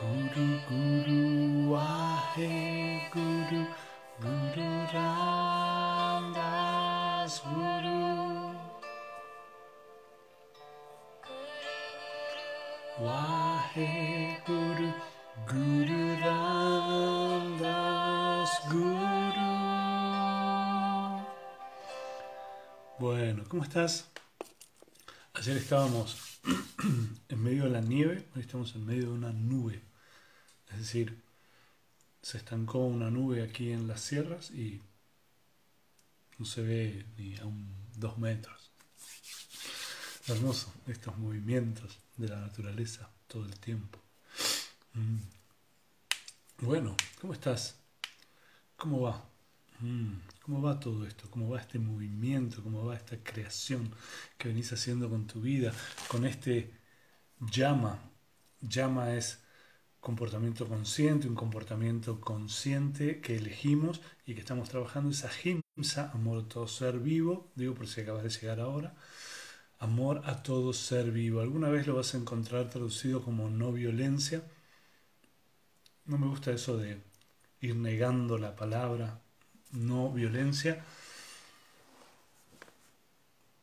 Guru Guru Ahe Guru Guru Ramdas Guru Wahe Guru Guru Ramdas Guru Bueno, ¿cómo estás? Ayer estábamos en medio de la nieve, hoy estamos en medio de una nube. Es decir, se estancó una nube aquí en las sierras y no se ve ni a un, dos metros. Hermoso estos movimientos de la naturaleza todo el tiempo. Mm. Bueno, ¿cómo estás? ¿Cómo va? Mm, ¿Cómo va todo esto? ¿Cómo va este movimiento? ¿Cómo va esta creación que venís haciendo con tu vida? Con este llama. Llama es comportamiento consciente, un comportamiento consciente que elegimos y que estamos trabajando. Esa himsa, amor a todo ser vivo, digo por si acabas de llegar ahora. Amor a todo ser vivo. Alguna vez lo vas a encontrar traducido como no violencia. No me gusta eso de ir negando la palabra no violencia.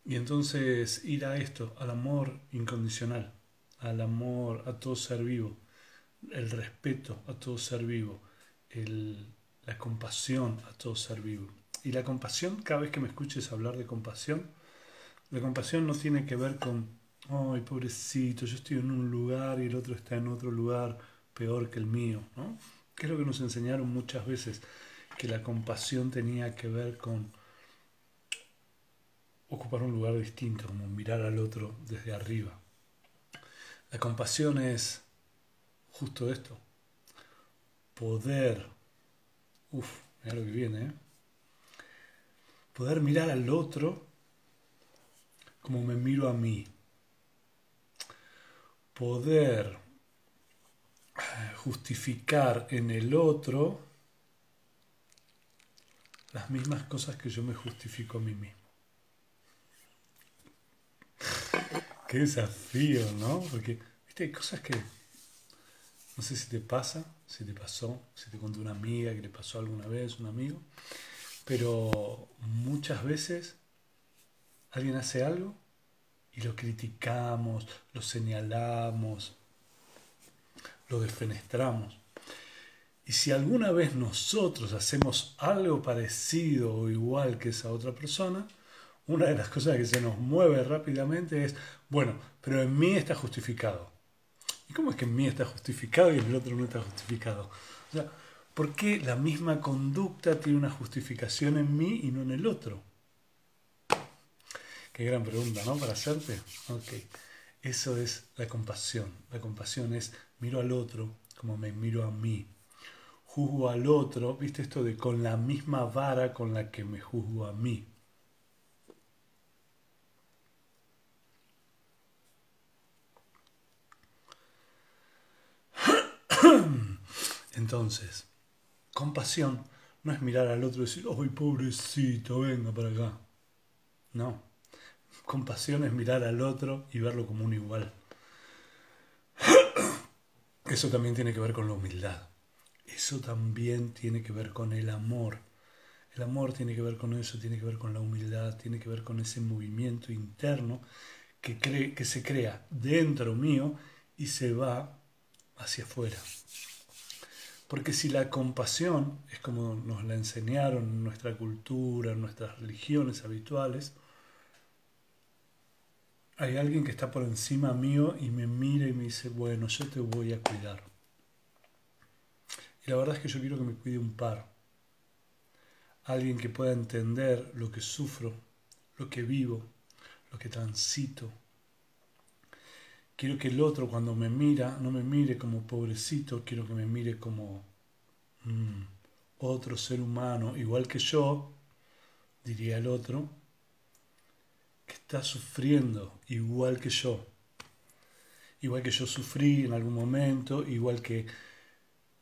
Y entonces ir a esto, al amor incondicional, al amor a todo ser vivo, el respeto a todo ser vivo, el, la compasión a todo ser vivo. Y la compasión, cada vez que me escuches hablar de compasión, la compasión no tiene que ver con, ay, pobrecito, yo estoy en un lugar y el otro está en otro lugar peor que el mío, ¿no? Que es lo que nos enseñaron muchas veces, que la compasión tenía que ver con ocupar un lugar distinto, como mirar al otro desde arriba. La compasión es justo esto, poder, uff, mira lo que viene, ¿eh? poder mirar al otro como me miro a mí. Poder justificar en el otro las mismas cosas que yo me justifico a mí mismo. Qué desafío, ¿no? Porque, viste, hay cosas que no sé si te pasa, si te pasó, si te contó una amiga que le pasó alguna vez, un amigo, pero muchas veces alguien hace algo y lo criticamos, lo señalamos, lo defenestramos. Y si alguna vez nosotros hacemos algo parecido o igual que esa otra persona, una de las cosas que se nos mueve rápidamente es, bueno, pero en mí está justificado. ¿Y cómo es que en mí está justificado y en el otro no está justificado? O sea, ¿por qué la misma conducta tiene una justificación en mí y no en el otro? Qué gran pregunta, ¿no? Para hacerte. Ok. Eso es la compasión. La compasión es miro al otro como me miro a mí. Juzgo al otro, ¿viste esto de con la misma vara con la que me juzgo a mí? Entonces, compasión no es mirar al otro y decir, ¡ay, pobrecito, venga para acá! No. Compasión es mirar al otro y verlo como un igual. Eso también tiene que ver con la humildad. Eso también tiene que ver con el amor. El amor tiene que ver con eso, tiene que ver con la humildad, tiene que ver con ese movimiento interno que, que se crea dentro mío y se va hacia afuera. Porque si la compasión es como nos la enseñaron en nuestra cultura, en nuestras religiones habituales, hay alguien que está por encima mío y me mira y me dice, bueno, yo te voy a cuidar. Y la verdad es que yo quiero que me cuide un par. Alguien que pueda entender lo que sufro, lo que vivo, lo que transito. Quiero que el otro cuando me mira no me mire como pobrecito, quiero que me mire como mm, otro ser humano, igual que yo, diría el otro, que está sufriendo igual que yo. Igual que yo sufrí en algún momento, igual que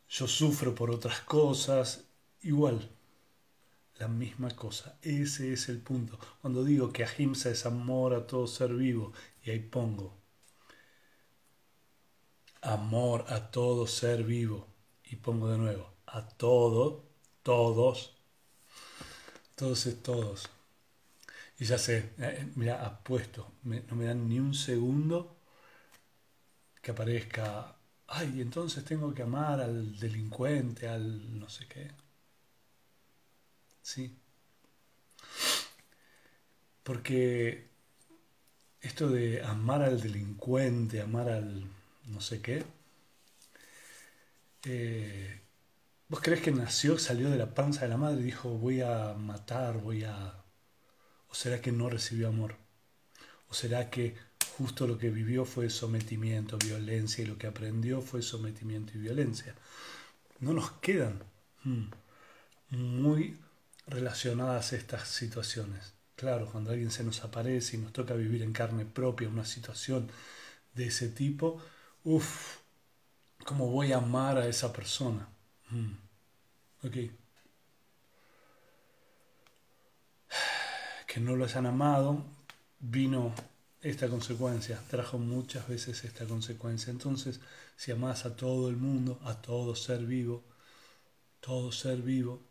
yo sufro por otras cosas, igual. La misma cosa. Ese es el punto. Cuando digo que ahimsa es amor a todo ser vivo, y ahí pongo amor a todo ser vivo, y pongo de nuevo, a todo, todos, todos es todos. Y ya sé, eh, mira, apuesto, no me dan ni un segundo que aparezca, ay, entonces tengo que amar al delincuente, al no sé qué. Sí. Porque esto de amar al delincuente, amar al no sé qué, eh, ¿vos crees que nació, salió de la panza de la madre y dijo voy a matar, voy a ¿O será que no recibió amor? ¿O será que justo lo que vivió fue sometimiento, violencia y lo que aprendió fue sometimiento y violencia? No nos quedan hmm, muy relacionadas estas situaciones. Claro, cuando alguien se nos aparece y nos toca vivir en carne propia una situación de ese tipo, uff, ¿cómo voy a amar a esa persona? Ok. que no lo hayan amado, vino esta consecuencia, trajo muchas veces esta consecuencia. Entonces, si amas a todo el mundo, a todo ser vivo, todo ser vivo,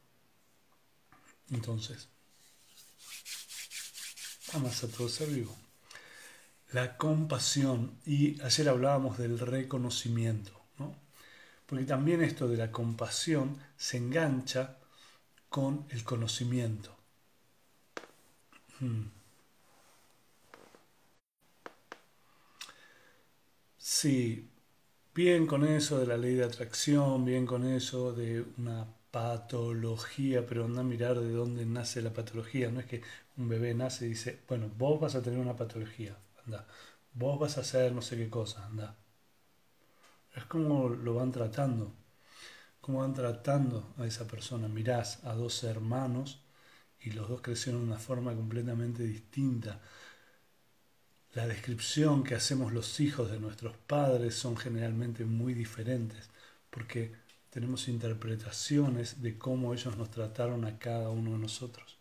entonces, amas a todo ser vivo. La compasión, y ayer hablábamos del reconocimiento, ¿no? porque también esto de la compasión se engancha con el conocimiento. Hmm. Sí, bien con eso de la ley de atracción, bien con eso de una patología, pero anda a mirar de dónde nace la patología. No es que un bebé nace y dice, bueno, vos vas a tener una patología, anda. Vos vas a hacer no sé qué cosa, anda. Es como lo van tratando, como van tratando a esa persona. Mirás a dos hermanos y los dos crecieron de una forma completamente distinta. La descripción que hacemos los hijos de nuestros padres son generalmente muy diferentes, porque tenemos interpretaciones de cómo ellos nos trataron a cada uno de nosotros.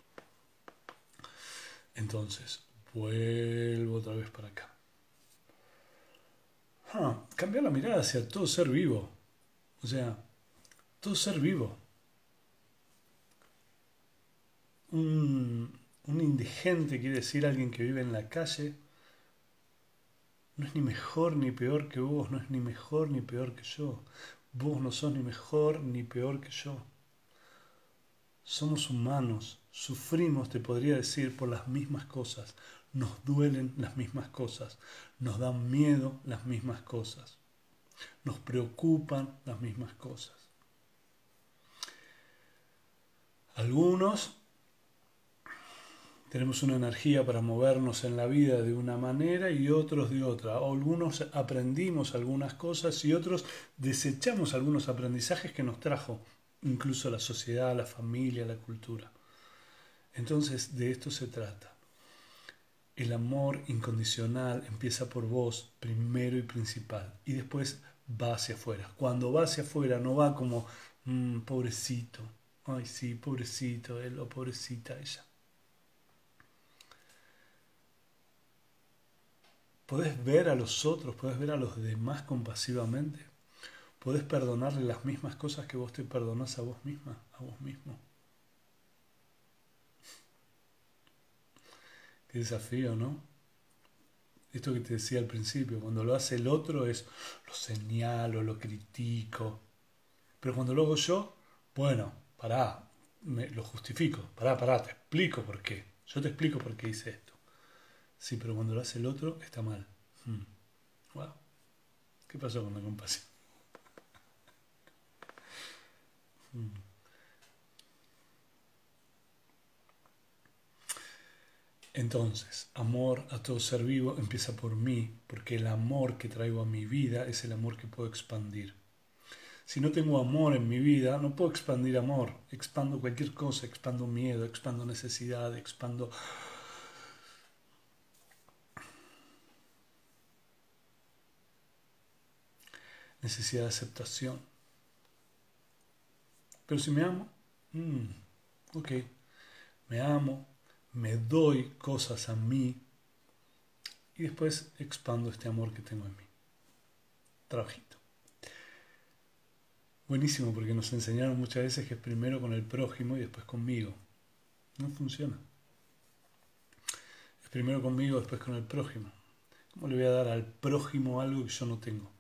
Entonces, vuelvo otra vez para acá. Ah, cambiar la mirada hacia todo ser vivo. O sea, todo ser vivo un, indigente quiere decir alguien que vive en la calle, no es ni mejor ni peor que vos, no es ni mejor ni peor que yo. Vos no sos ni mejor ni peor que yo. Somos humanos, sufrimos, te podría decir, por las mismas cosas. Nos duelen las mismas cosas, nos dan miedo las mismas cosas, nos preocupan las mismas cosas. Algunos tenemos una energía para movernos en la vida de una manera y otros de otra. Algunos aprendimos algunas cosas y otros desechamos algunos aprendizajes que nos trajo incluso la sociedad, la familia, la cultura. Entonces de esto se trata. El amor incondicional empieza por vos primero y principal y después va hacia afuera. Cuando va hacia afuera no va como, mm, pobrecito, ay sí, pobrecito él o pobrecita ella Podés ver a los otros, podés ver a los demás compasivamente. Podés perdonarle las mismas cosas que vos te perdonás a vos misma, a vos mismo. Desafío, ¿no? Esto que te decía al principio, cuando lo hace el otro es lo señalo, lo critico. Pero cuando lo hago yo, bueno, pará, me, lo justifico, pará, pará, te explico por qué. Yo te explico por qué hice esto. Sí, pero cuando lo hace el otro está mal. Wow. Hmm. ¿Qué pasó con la compasión? Mm. Entonces, amor a todo ser vivo empieza por mí, porque el amor que traigo a mi vida es el amor que puedo expandir. Si no tengo amor en mi vida, no puedo expandir amor. Expando cualquier cosa, expando miedo, expando necesidad, expando necesidad de aceptación. Pero si me amo, mm, ok, me amo, me doy cosas a mí y después expando este amor que tengo en mí. Trabajito. Buenísimo porque nos enseñaron muchas veces que es primero con el prójimo y después conmigo. No funciona. Es primero conmigo, después con el prójimo. ¿Cómo le voy a dar al prójimo algo que yo no tengo?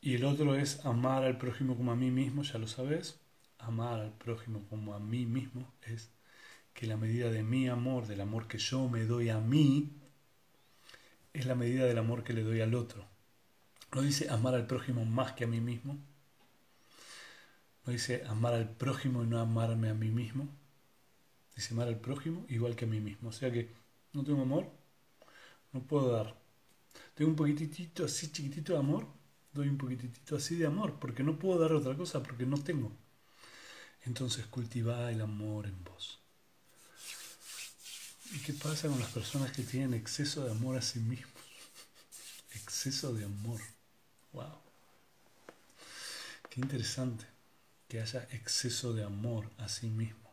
Y el otro es amar al prójimo como a mí mismo, ya lo sabes. Amar al prójimo como a mí mismo es que la medida de mi amor, del amor que yo me doy a mí, es la medida del amor que le doy al otro. No dice amar al prójimo más que a mí mismo. No dice amar al prójimo y no amarme a mí mismo. Dice amar al prójimo igual que a mí mismo. O sea que no tengo amor, no puedo dar. Tengo un poquitito así chiquitito de amor, doy un poquitito así de amor, porque no puedo dar otra cosa, porque no tengo. Entonces cultiva el amor en vos. ¿Y qué pasa con las personas que tienen exceso de amor a sí mismos? Exceso de amor. Wow. Qué interesante que haya exceso de amor a sí mismo.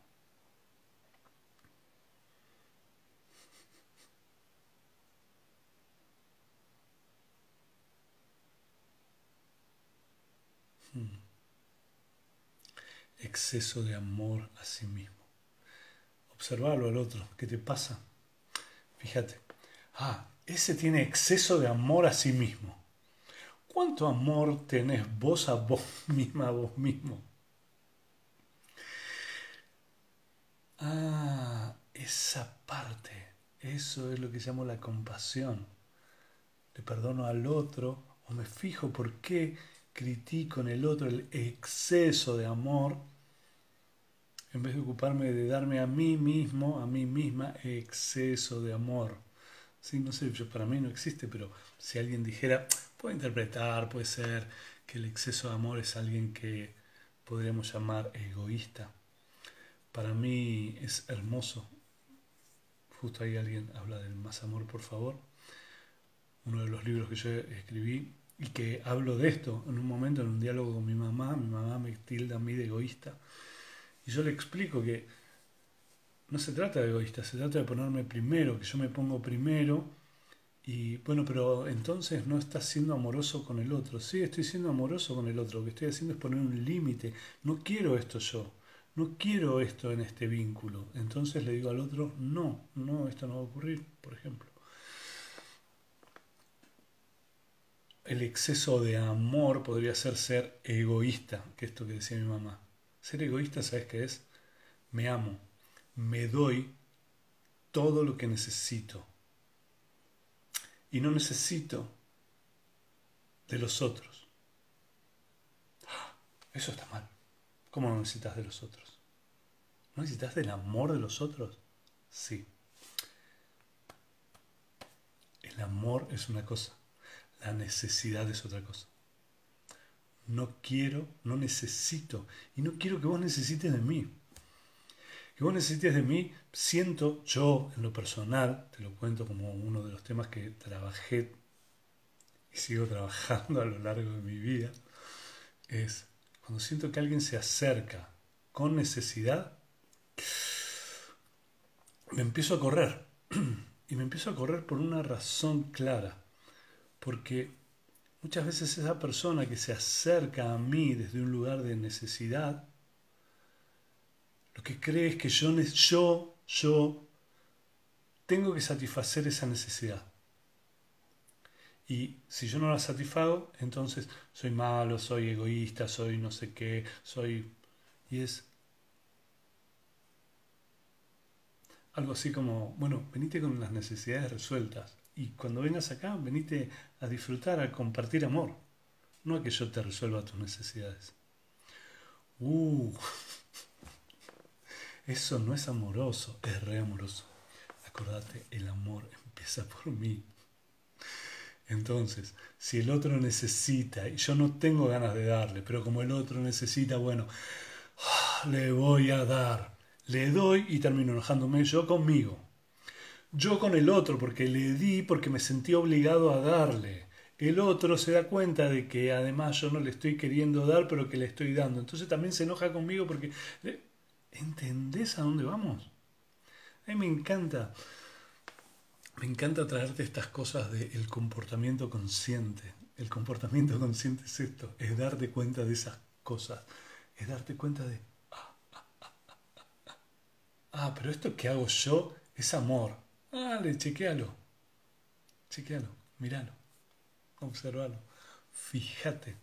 Hmm. Exceso de amor a sí mismo. Observarlo al otro. ¿Qué te pasa? Fíjate. Ah, ese tiene exceso de amor a sí mismo. ¿Cuánto amor tenés vos a vos misma, a vos mismo? Ah, esa parte, eso es lo que llamo la compasión. Le perdono al otro o me fijo por qué critico en el otro el exceso de amor en vez de ocuparme de darme a mí mismo, a mí misma, exceso de amor. Sí, no sé, yo, para mí no existe, pero si alguien dijera, puede interpretar, puede ser que el exceso de amor es alguien que podríamos llamar egoísta. Para mí es hermoso. Justo ahí alguien habla del más amor, por favor. Uno de los libros que yo escribí y que hablo de esto en un momento, en un diálogo con mi mamá. Mi mamá me tilda a mí de egoísta. Y yo le explico que no se trata de egoísta, se trata de ponerme primero, que yo me pongo primero. Y bueno, pero entonces no estás siendo amoroso con el otro. Sí, estoy siendo amoroso con el otro. Lo que estoy haciendo es poner un límite. No quiero esto yo. No quiero esto en este vínculo. Entonces le digo al otro, no, no, esto no va a ocurrir, por ejemplo. El exceso de amor podría ser ser egoísta, que es esto que decía mi mamá. Ser egoísta, ¿sabes qué es? Me amo, me doy todo lo que necesito. Y no necesito de los otros. Eso está mal. ¿Cómo no necesitas de los otros? ¿No necesitas del amor de los otros? Sí. El amor es una cosa, la necesidad es otra cosa. No quiero, no necesito, y no quiero que vos necesites de mí que vos necesites de mí, siento yo en lo personal, te lo cuento como uno de los temas que trabajé y sigo trabajando a lo largo de mi vida, es cuando siento que alguien se acerca con necesidad, me empiezo a correr. Y me empiezo a correr por una razón clara. Porque muchas veces esa persona que se acerca a mí desde un lugar de necesidad, lo que cree es que yo, yo, yo tengo que satisfacer esa necesidad. Y si yo no la satisfago, entonces soy malo, soy egoísta, soy no sé qué, soy... Y es algo así como, bueno, venite con las necesidades resueltas. Y cuando vengas acá, venite a disfrutar, a compartir amor. no a que yo te resuelva tus necesidades. Uh, eso no es amoroso, es re amoroso. Acordate, el amor empieza por mí. Entonces, si el otro necesita, y yo no tengo ganas de darle, pero como el otro necesita, bueno, le voy a dar. Le doy y termino enojándome yo conmigo. Yo con el otro, porque le di, porque me sentí obligado a darle. El otro se da cuenta de que además yo no le estoy queriendo dar, pero que le estoy dando. Entonces también se enoja conmigo porque... ¿Entendés a dónde vamos? A mí me encanta. Me encanta traerte estas cosas del comportamiento consciente. El comportamiento consciente es esto, es darte cuenta de esas cosas, es darte cuenta de, ah, ah, ah, ah pero esto que hago yo es amor. Dale, chequealo. Chequealo, míralo, observalo, fíjate.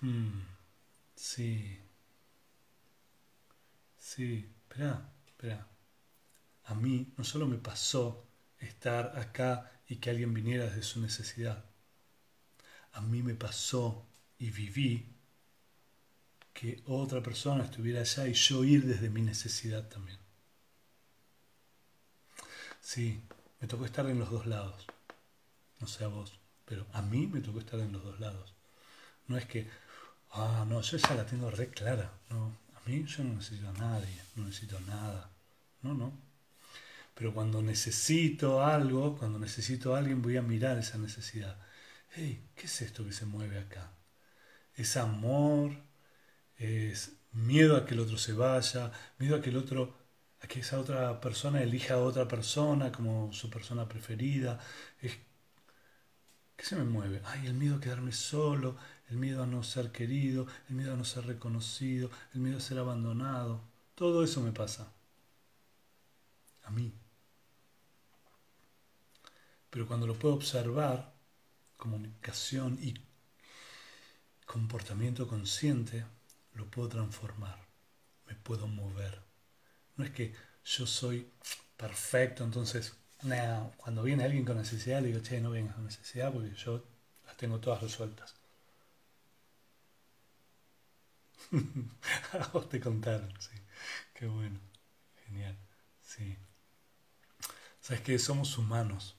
Hmm, sí. Sí, espera, espera. A mí no solo me pasó estar acá y que alguien viniera desde su necesidad. A mí me pasó y viví que otra persona estuviera allá y yo ir desde mi necesidad también. Sí, me tocó estar en los dos lados. No sé a vos, pero a mí me tocó estar en los dos lados. No es que, ah, no, yo ya la tengo re clara. No, a mí yo no necesito a nadie, no necesito nada. No, no. Pero cuando necesito algo, cuando necesito a alguien, voy a mirar esa necesidad. Hey, ¿qué es esto que se mueve acá? Es amor, es miedo a que el otro se vaya, miedo a que el otro, a que esa otra persona elija a otra persona como su persona preferida. ¿Qué se me mueve? Ay, el miedo a quedarme solo, el miedo a no ser querido, el miedo a no ser reconocido, el miedo a ser abandonado. Todo eso me pasa. A mí. Pero cuando lo puedo observar, comunicación y comportamiento consciente, lo puedo transformar, me puedo mover. No es que yo soy perfecto, entonces cuando viene alguien con necesidad digo, che, no vengas con necesidad porque yo las tengo todas resueltas. A vos te contaron, sí. Qué bueno, genial, sí. Sabes que somos humanos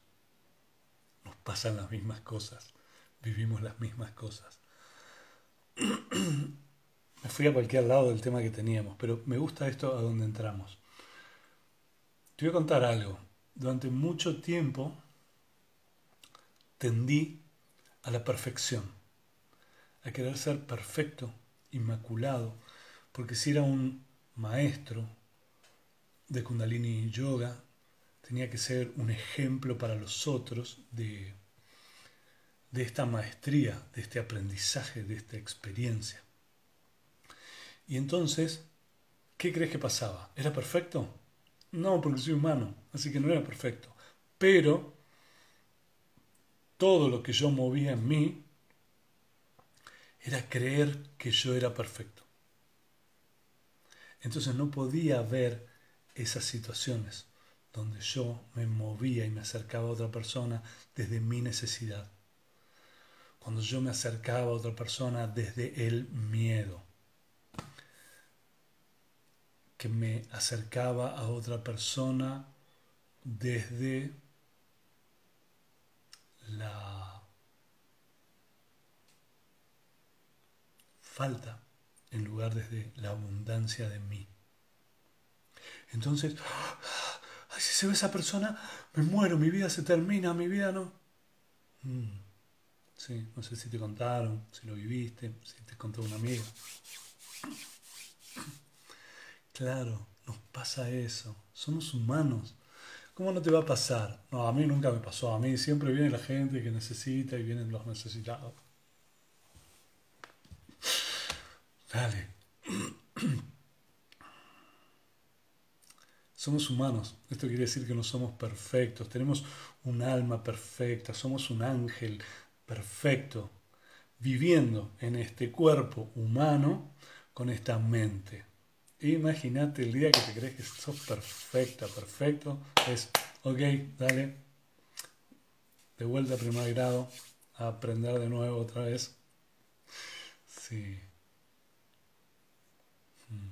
nos pasan las mismas cosas, vivimos las mismas cosas. me fui a cualquier lado del tema que teníamos, pero me gusta esto a donde entramos. Te voy a contar algo. Durante mucho tiempo tendí a la perfección, a querer ser perfecto, inmaculado, porque si era un maestro de Kundalini Yoga, tenía que ser un ejemplo para los otros de, de esta maestría, de este aprendizaje, de esta experiencia. Y entonces, ¿qué crees que pasaba? ¿Era perfecto? No, porque soy humano, así que no era perfecto. Pero todo lo que yo movía en mí era creer que yo era perfecto. Entonces no podía ver esas situaciones donde yo me movía y me acercaba a otra persona desde mi necesidad. Cuando yo me acercaba a otra persona desde el miedo. Que me acercaba a otra persona desde la falta en lugar desde la abundancia de mí. Entonces, ay, si se ve esa persona, me muero, mi vida se termina, mi vida no. Mm, sí, no sé si te contaron, si lo viviste, si te contó una amiga. Claro, nos pasa eso, somos humanos. ¿Cómo no te va a pasar? No, a mí nunca me pasó, a mí siempre viene la gente que necesita y vienen los necesitados. Dale. Somos humanos. Esto quiere decir que no somos perfectos. Tenemos un alma perfecta. Somos un ángel perfecto. Viviendo en este cuerpo humano con esta mente. Imagínate el día que te crees que sos perfecta, perfecto. Es, ok, dale. de vuelta a primer grado, a aprender de nuevo otra vez. Sí. Mm.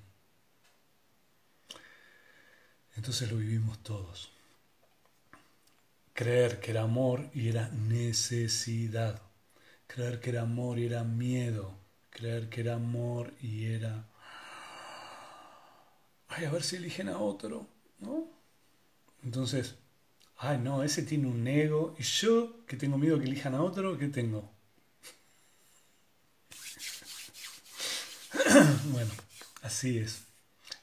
Entonces lo vivimos todos. Creer que era amor y era necesidad. Creer que era amor y era miedo. Creer que era amor y era... Ay, a ver si eligen a otro, ¿no? Entonces, ay, no, ese tiene un ego y yo que tengo miedo que elijan a otro, ¿qué tengo? bueno, así es.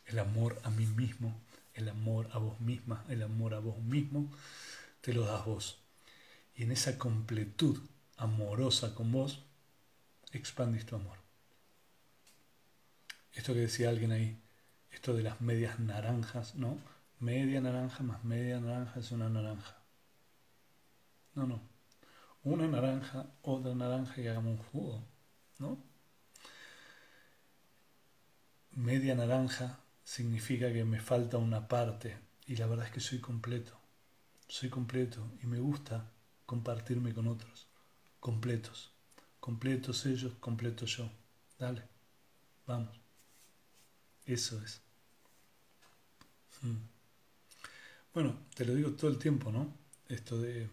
El amor a mí mismo, el amor a vos misma, el amor a vos mismo, te lo das vos. Y en esa completud amorosa con vos, expandís tu amor. Esto que decía alguien ahí, esto de las medias naranjas, ¿no? Media naranja más media naranja es una naranja. No, no. Una naranja, otra naranja y hagamos un jugo, ¿no? Media naranja significa que me falta una parte y la verdad es que soy completo. Soy completo y me gusta compartirme con otros. Completos. Completos ellos, completo yo. Dale. Vamos. Eso es. Hmm. Bueno, te lo digo todo el tiempo, ¿no? Esto de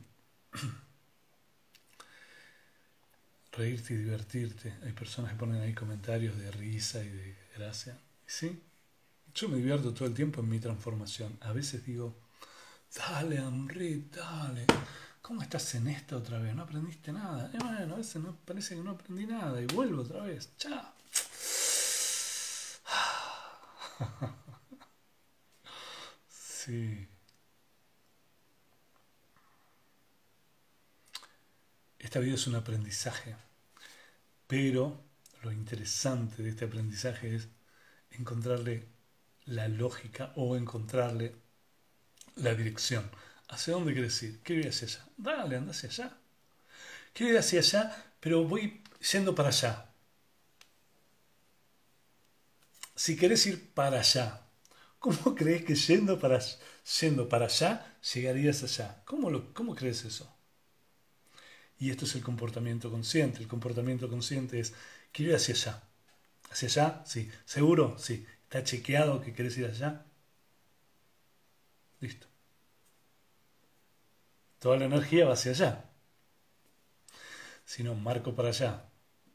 reírte y divertirte. Hay personas que ponen ahí comentarios de risa y de gracia. Sí, yo me divierto todo el tiempo en mi transformación. A veces digo, dale, Amrit, dale. ¿Cómo estás en esta otra vez? No aprendiste nada. Y bueno, a veces no, parece que no aprendí nada y vuelvo otra vez. Chao. Sí. Esta vida es un aprendizaje, pero lo interesante de este aprendizaje es encontrarle la lógica o encontrarle la dirección. ¿Hacia dónde quieres ir? ¿Qué ir hacia allá? Dale, anda hacia allá. Quiero ir hacia allá, pero voy yendo para allá. Si querés ir para allá, ¿cómo crees que yendo para, yendo para allá llegarías allá? ¿Cómo, lo, ¿Cómo crees eso? Y esto es el comportamiento consciente. El comportamiento consciente es, quiero ir hacia allá. ¿Hacia allá? Sí. ¿Seguro? Sí. ¿Está chequeado que querés ir allá? Listo. Toda la energía va hacia allá. Si no, marco para allá,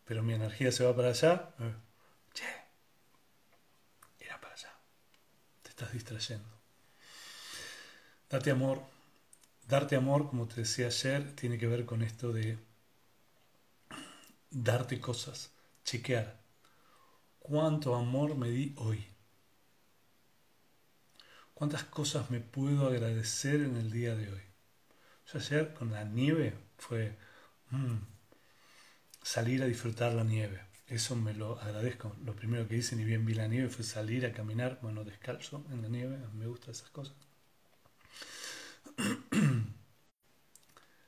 pero mi energía se va para allá, eh, che, para allá. Te estás distrayendo. Date amor. Darte amor, como te decía ayer, tiene que ver con esto de darte cosas, chequear. ¿Cuánto amor me di hoy? ¿Cuántas cosas me puedo agradecer en el día de hoy? Yo ayer con la nieve fue mm, salir a disfrutar la nieve. Eso me lo agradezco. Lo primero que hice, ni bien vi la nieve, fue salir a caminar, bueno, descalzo en la nieve. Me gustan esas cosas.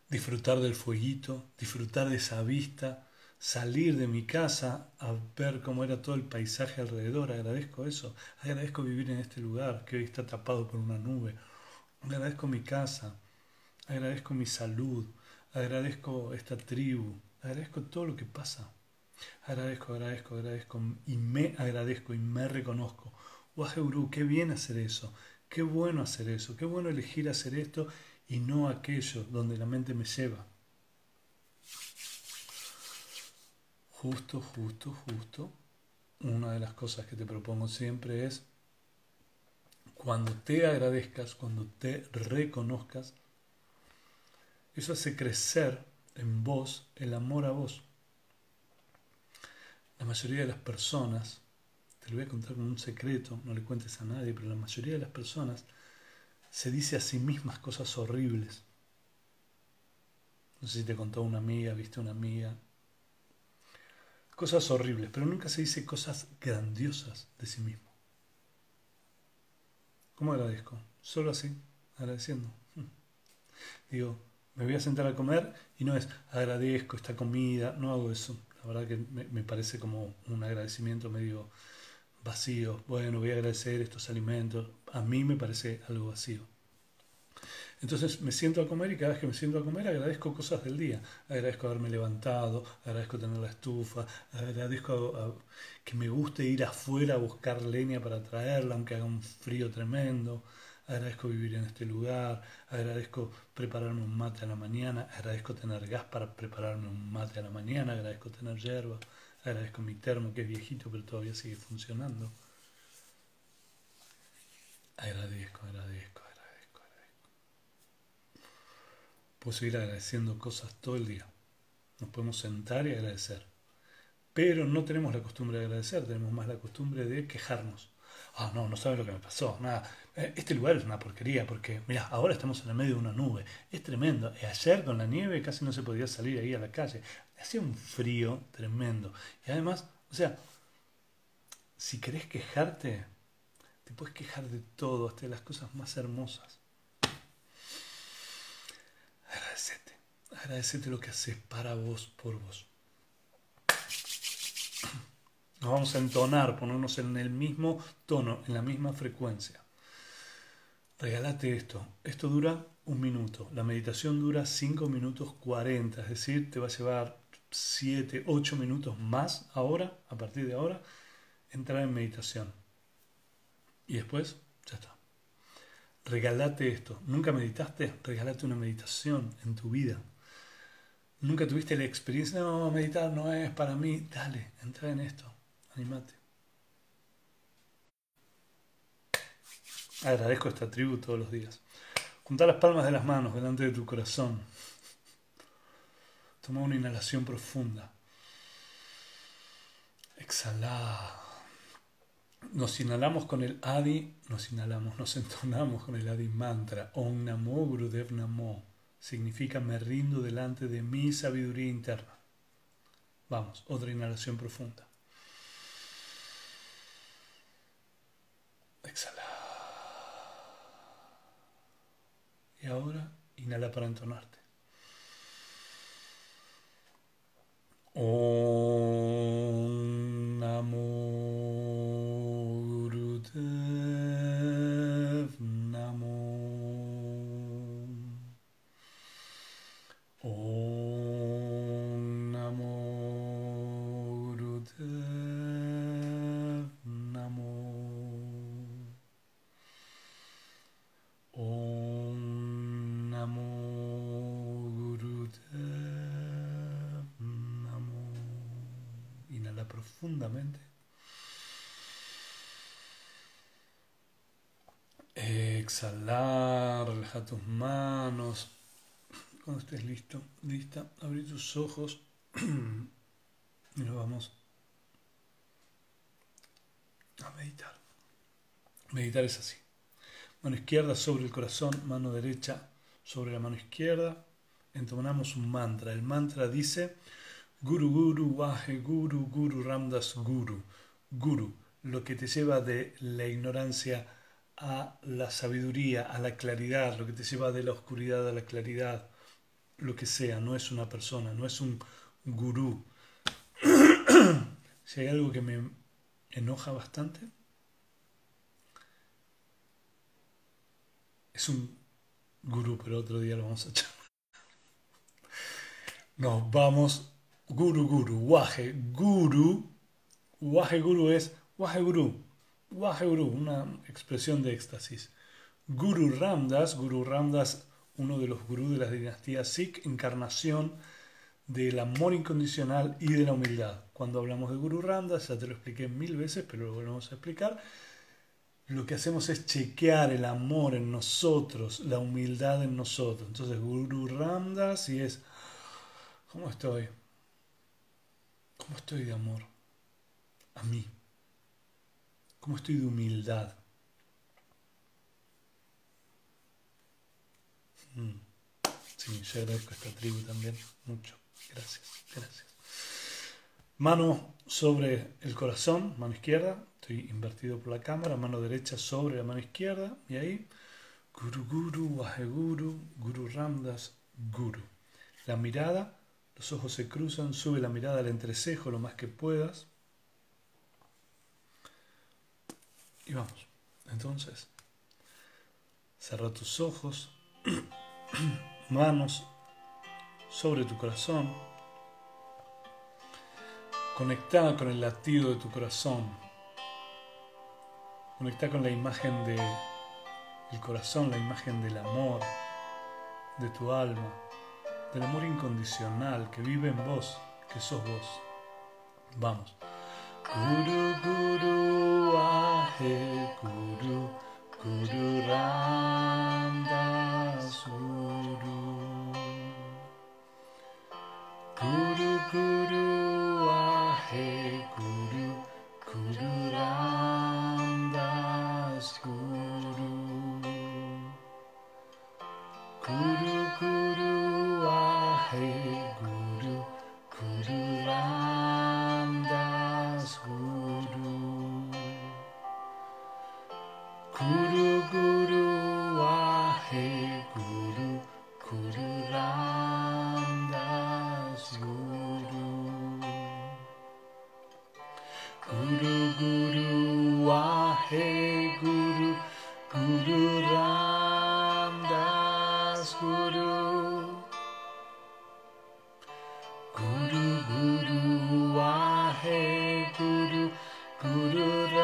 disfrutar del fueguito, disfrutar de esa vista, salir de mi casa a ver cómo era todo el paisaje alrededor. Agradezco eso. Agradezco vivir en este lugar que hoy está tapado por una nube. Agradezco mi casa agradezco mi salud, agradezco esta tribu, agradezco todo lo que pasa. Agradezco, agradezco, agradezco y me agradezco y me reconozco. Guru, qué bien hacer eso, qué bueno hacer eso, qué bueno elegir hacer esto y no aquello donde la mente me lleva. Justo, justo, justo. Una de las cosas que te propongo siempre es cuando te agradezcas, cuando te reconozcas, eso hace crecer en vos el amor a vos. La mayoría de las personas, te lo voy a contar como un secreto, no le cuentes a nadie, pero la mayoría de las personas se dice a sí mismas cosas horribles. No sé si te contó una amiga, viste una amiga. Cosas horribles, pero nunca se dice cosas grandiosas de sí mismo. ¿Cómo agradezco? Solo así, agradeciendo. Digo, me voy a sentar a comer y no es agradezco esta comida, no hago eso. La verdad que me, parece como un agradecimiento medio vacío. Bueno, voy a agradecer estos alimentos. A mí me parece algo vacío. Entonces me siento a comer y cada vez que me siento a comer agradezco cosas del día. Agradezco haberme levantado, agradezco tener la estufa, agradezco que me guste ir afuera a buscar leña para traerla, aunque haga un frío tremendo. Agradezco vivir en este lugar, agradezco prepararme un mate a la mañana, agradezco tener gas para prepararme un mate a la mañana, agradezco tener hierba, agradezco mi termo que es viejito pero todavía sigue funcionando. Agradezco, agradezco, agradezco, agradezco. Puedo seguir agradeciendo cosas todo el día. Nos podemos sentar y agradecer. Pero no tenemos la costumbre de agradecer, tenemos más la costumbre de quejarnos. Ah, no, no sabes lo que me pasó, nada. Eh, este lugar es una porquería porque, mira, ahora estamos en el medio de una nube. Es tremendo. Ayer con la nieve casi no se podía salir ahí a la calle. Hacía un frío tremendo. Y además, o sea, si querés quejarte, te puedes quejar de todo, hasta de las cosas más hermosas. Agradecete. Agradecete lo que haces para vos, por vos. Nos vamos a entonar, ponernos en el mismo tono, en la misma frecuencia. Regálate esto. Esto dura un minuto. La meditación dura 5 minutos 40, es decir, te va a llevar 7, 8 minutos más ahora, a partir de ahora, entrar en meditación. Y después, ya está. Regálate esto. ¿Nunca meditaste? Regálate una meditación en tu vida. ¿Nunca tuviste la experiencia? No, meditar no es para mí. Dale, entra en esto. Animate. Agradezco esta tribu todos los días. Junta las palmas de las manos delante de tu corazón. Toma una inhalación profunda. Exhala. Nos inhalamos con el Adi, nos inhalamos, nos entonamos con el Adi mantra. Om Namo Gurudev Namo. Significa me rindo delante de mi sabiduría interna. Vamos, otra inhalación profunda. Exhala. Y ahora inhala para entonarte. Exhalar, relaja tus manos. Cuando estés listo, lista, abrir tus ojos y nos vamos a meditar. Meditar es así. Mano izquierda sobre el corazón, mano derecha sobre la mano izquierda. Entonamos un mantra. El mantra dice Guru Guru Wahe Guru Guru Ramdas Guru Guru, lo que te lleva de la ignorancia a la sabiduría, a la claridad, lo que te lleva de la oscuridad a la claridad, lo que sea, no es una persona, no es un gurú. si hay algo que me enoja bastante, es un gurú, pero otro día lo vamos a echar. Nos vamos Guru Guru, Waje Guru. Waje Guru es Waje Guru. Waje Guru, una expresión de éxtasis. Guru Ramdas, Guru Ramdas, uno de los gurús de la dinastía Sikh, encarnación del amor incondicional y de la humildad. Cuando hablamos de Guru Ramdas, ya te lo expliqué mil veces, pero lo volvemos a explicar. Lo que hacemos es chequear el amor en nosotros, la humildad en nosotros. Entonces, Guru Ramdas y es, ¿cómo estoy? ¿Cómo estoy de amor? A mí. ¿Cómo estoy de humildad? Mm. Sí, yo agradezco a esta tribu también mucho. Gracias, gracias. Mano sobre el corazón, mano izquierda, estoy invertido por la cámara, mano derecha sobre la mano izquierda, y ahí, Guru Guru, Waheguru, Guru Ramdas, Guru. La mirada los ojos se cruzan, sube la mirada al entrecejo lo más que puedas. Y vamos. Entonces, cerra tus ojos, manos sobre tu corazón, conectada con el latido de tu corazón, conectada con la imagen del de corazón, la imagen del amor, de tu alma, del amor incondicional que vive en vos, que sos vos. Vamos. Guru Guru Ahe Guru Guru Ram Das Guru Guru Guru Ahe Guru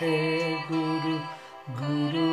है गुरु गुरु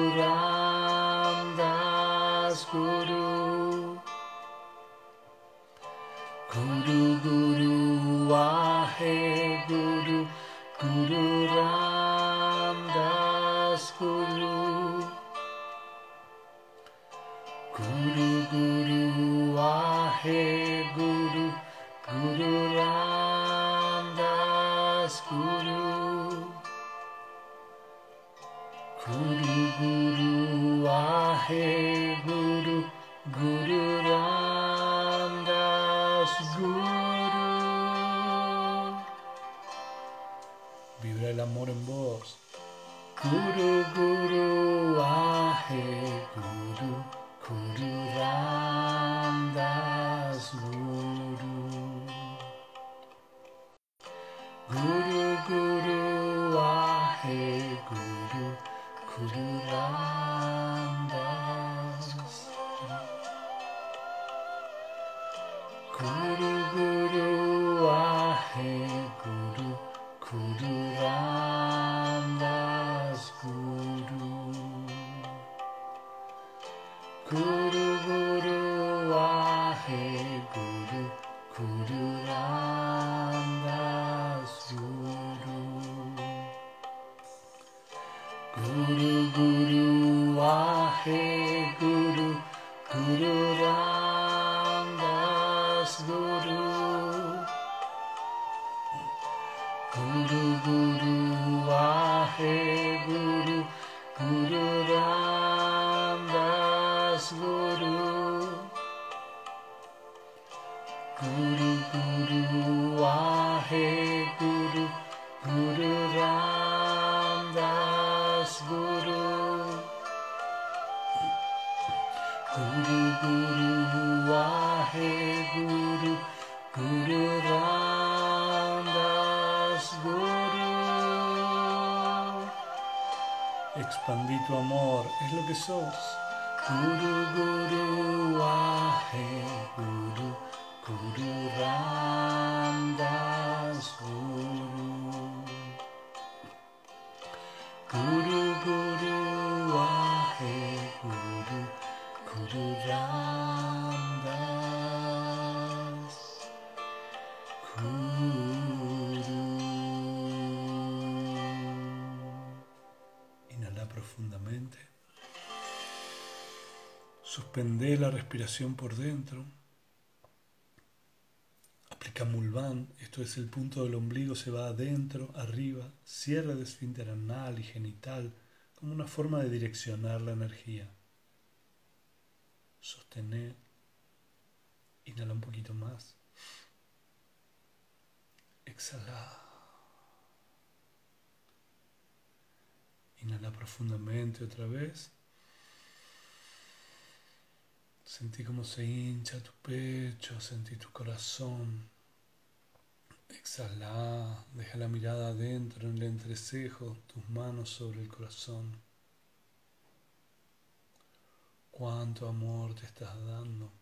Guru Guru Wahe Guru Guru. Suspende la respiración por dentro. Aplica Mulvan, esto es el punto del ombligo, se va adentro, arriba, cierre de esfínter anal y genital como una forma de direccionar la energía. Sostener. Inhala un poquito más. Exhala. Inhala profundamente otra vez. Sentí cómo se hincha tu pecho, sentí tu corazón. Exhala, deja la mirada adentro en el entrecejo, tus manos sobre el corazón. Cuánto amor te estás dando.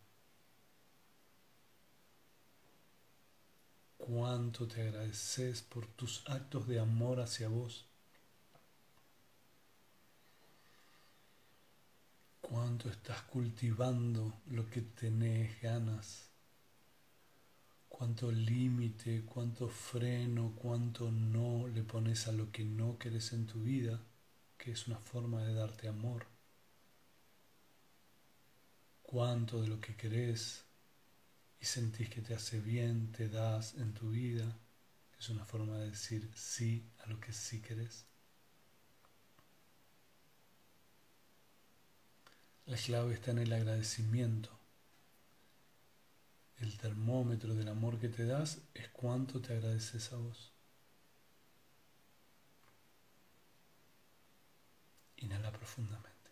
Cuánto te agradeces por tus actos de amor hacia vos. Cuánto estás cultivando lo que tenés ganas, cuánto límite, cuánto freno, cuánto no le pones a lo que no querés en tu vida, que es una forma de darte amor, cuánto de lo que querés y sentís que te hace bien, te das en tu vida, que es una forma de decir sí a lo que sí querés. La clave está en el agradecimiento. El termómetro del amor que te das es cuánto te agradeces a vos. Inhala profundamente.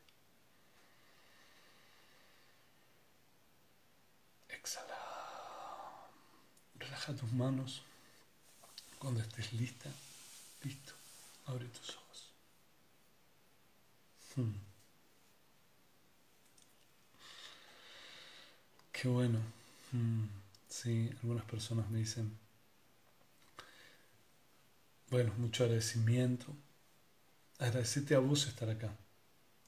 Exhala. Relaja tus manos. Cuando estés lista, listo, abre tus ojos. Hmm. Qué bueno. Mm, sí, algunas personas me dicen, bueno, mucho agradecimiento. Agradecete a vos estar acá.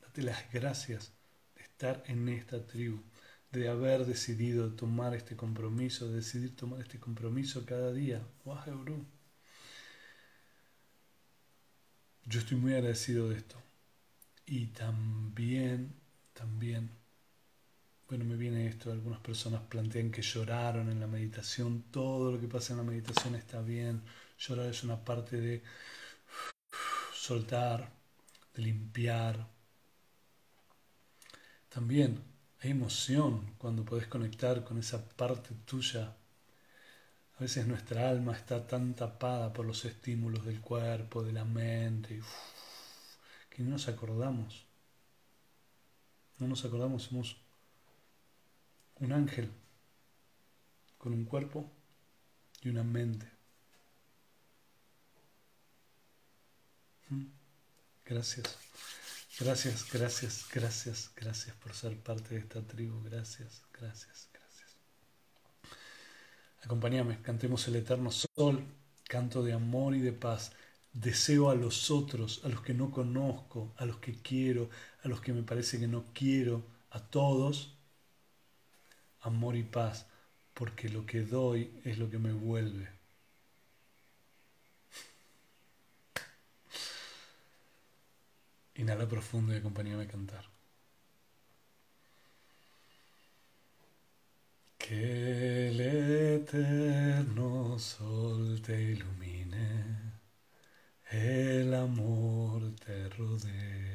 Date las gracias de estar en esta tribu, de haber decidido tomar este compromiso, de decidir tomar este compromiso cada día. Yo estoy muy agradecido de esto. Y también, también bueno, me viene esto, algunas personas plantean que lloraron en la meditación, todo lo que pasa en la meditación está bien, llorar es una parte de soltar, de limpiar. También hay emoción cuando podés conectar con esa parte tuya. A veces nuestra alma está tan tapada por los estímulos del cuerpo, de la mente, que no nos acordamos. No nos acordamos, somos un ángel con un cuerpo y una mente. ¿Mm? Gracias, gracias, gracias, gracias, gracias por ser parte de esta tribu. Gracias, gracias, gracias. Acompáñame, cantemos el eterno sol, canto de amor y de paz. Deseo a los otros, a los que no conozco, a los que quiero, a los que me parece que no quiero, a todos amor y paz, porque lo que doy es lo que me vuelve. Inhala profundo y acompáñame a cantar. Que el eterno sol te ilumine, el amor te rodee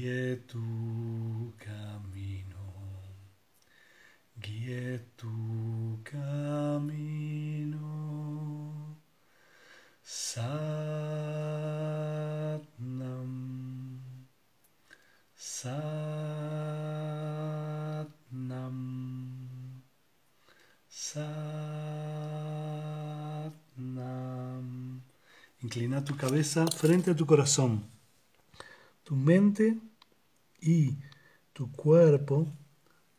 guíe tu camino, guíe tu camino, Satnam, Satnam, Satnam. Inclina tu cabeza frente a tu corazón, tu mente y tu cuerpo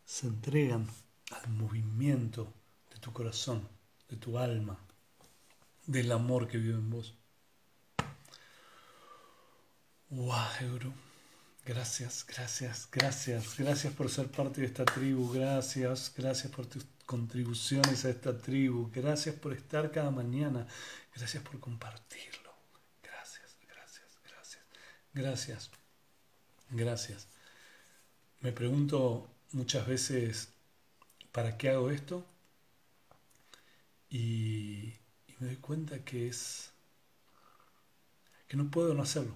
se entregan al movimiento de tu corazón, de tu alma, del amor que vive en vos. Wow, Gracias, gracias, gracias, gracias por ser parte de esta tribu, gracias, gracias por tus contribuciones a esta tribu, gracias por estar cada mañana, gracias por compartirlo, gracias, gracias, gracias, gracias, gracias. Me pregunto muchas veces, ¿para qué hago esto? Y, me doy cuenta que es, que no puedo no hacerlo.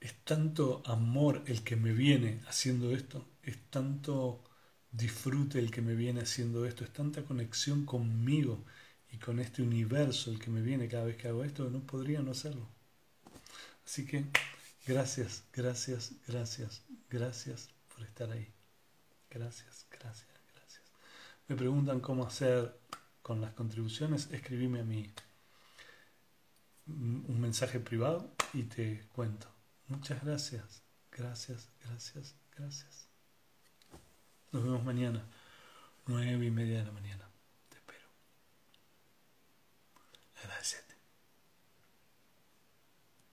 es tanto amor el que me viene haciendo esto, es tanto disfrute el que me viene haciendo esto, es tanta conexión conmigo y con este universo el que me viene cada vez que hago esto, que no podría no hacerlo. Así que gracias, gracias, gracias, gracias por estar ahí. Gracias, gracias, gracias. Me preguntan cómo hacer con las contribuciones, escribime a mí un mensaje privado y te cuento. Muchas gracias, gracias, gracias, gracias. Nos vemos mañana, nueve y media de la mañana. Te espero. Gracias.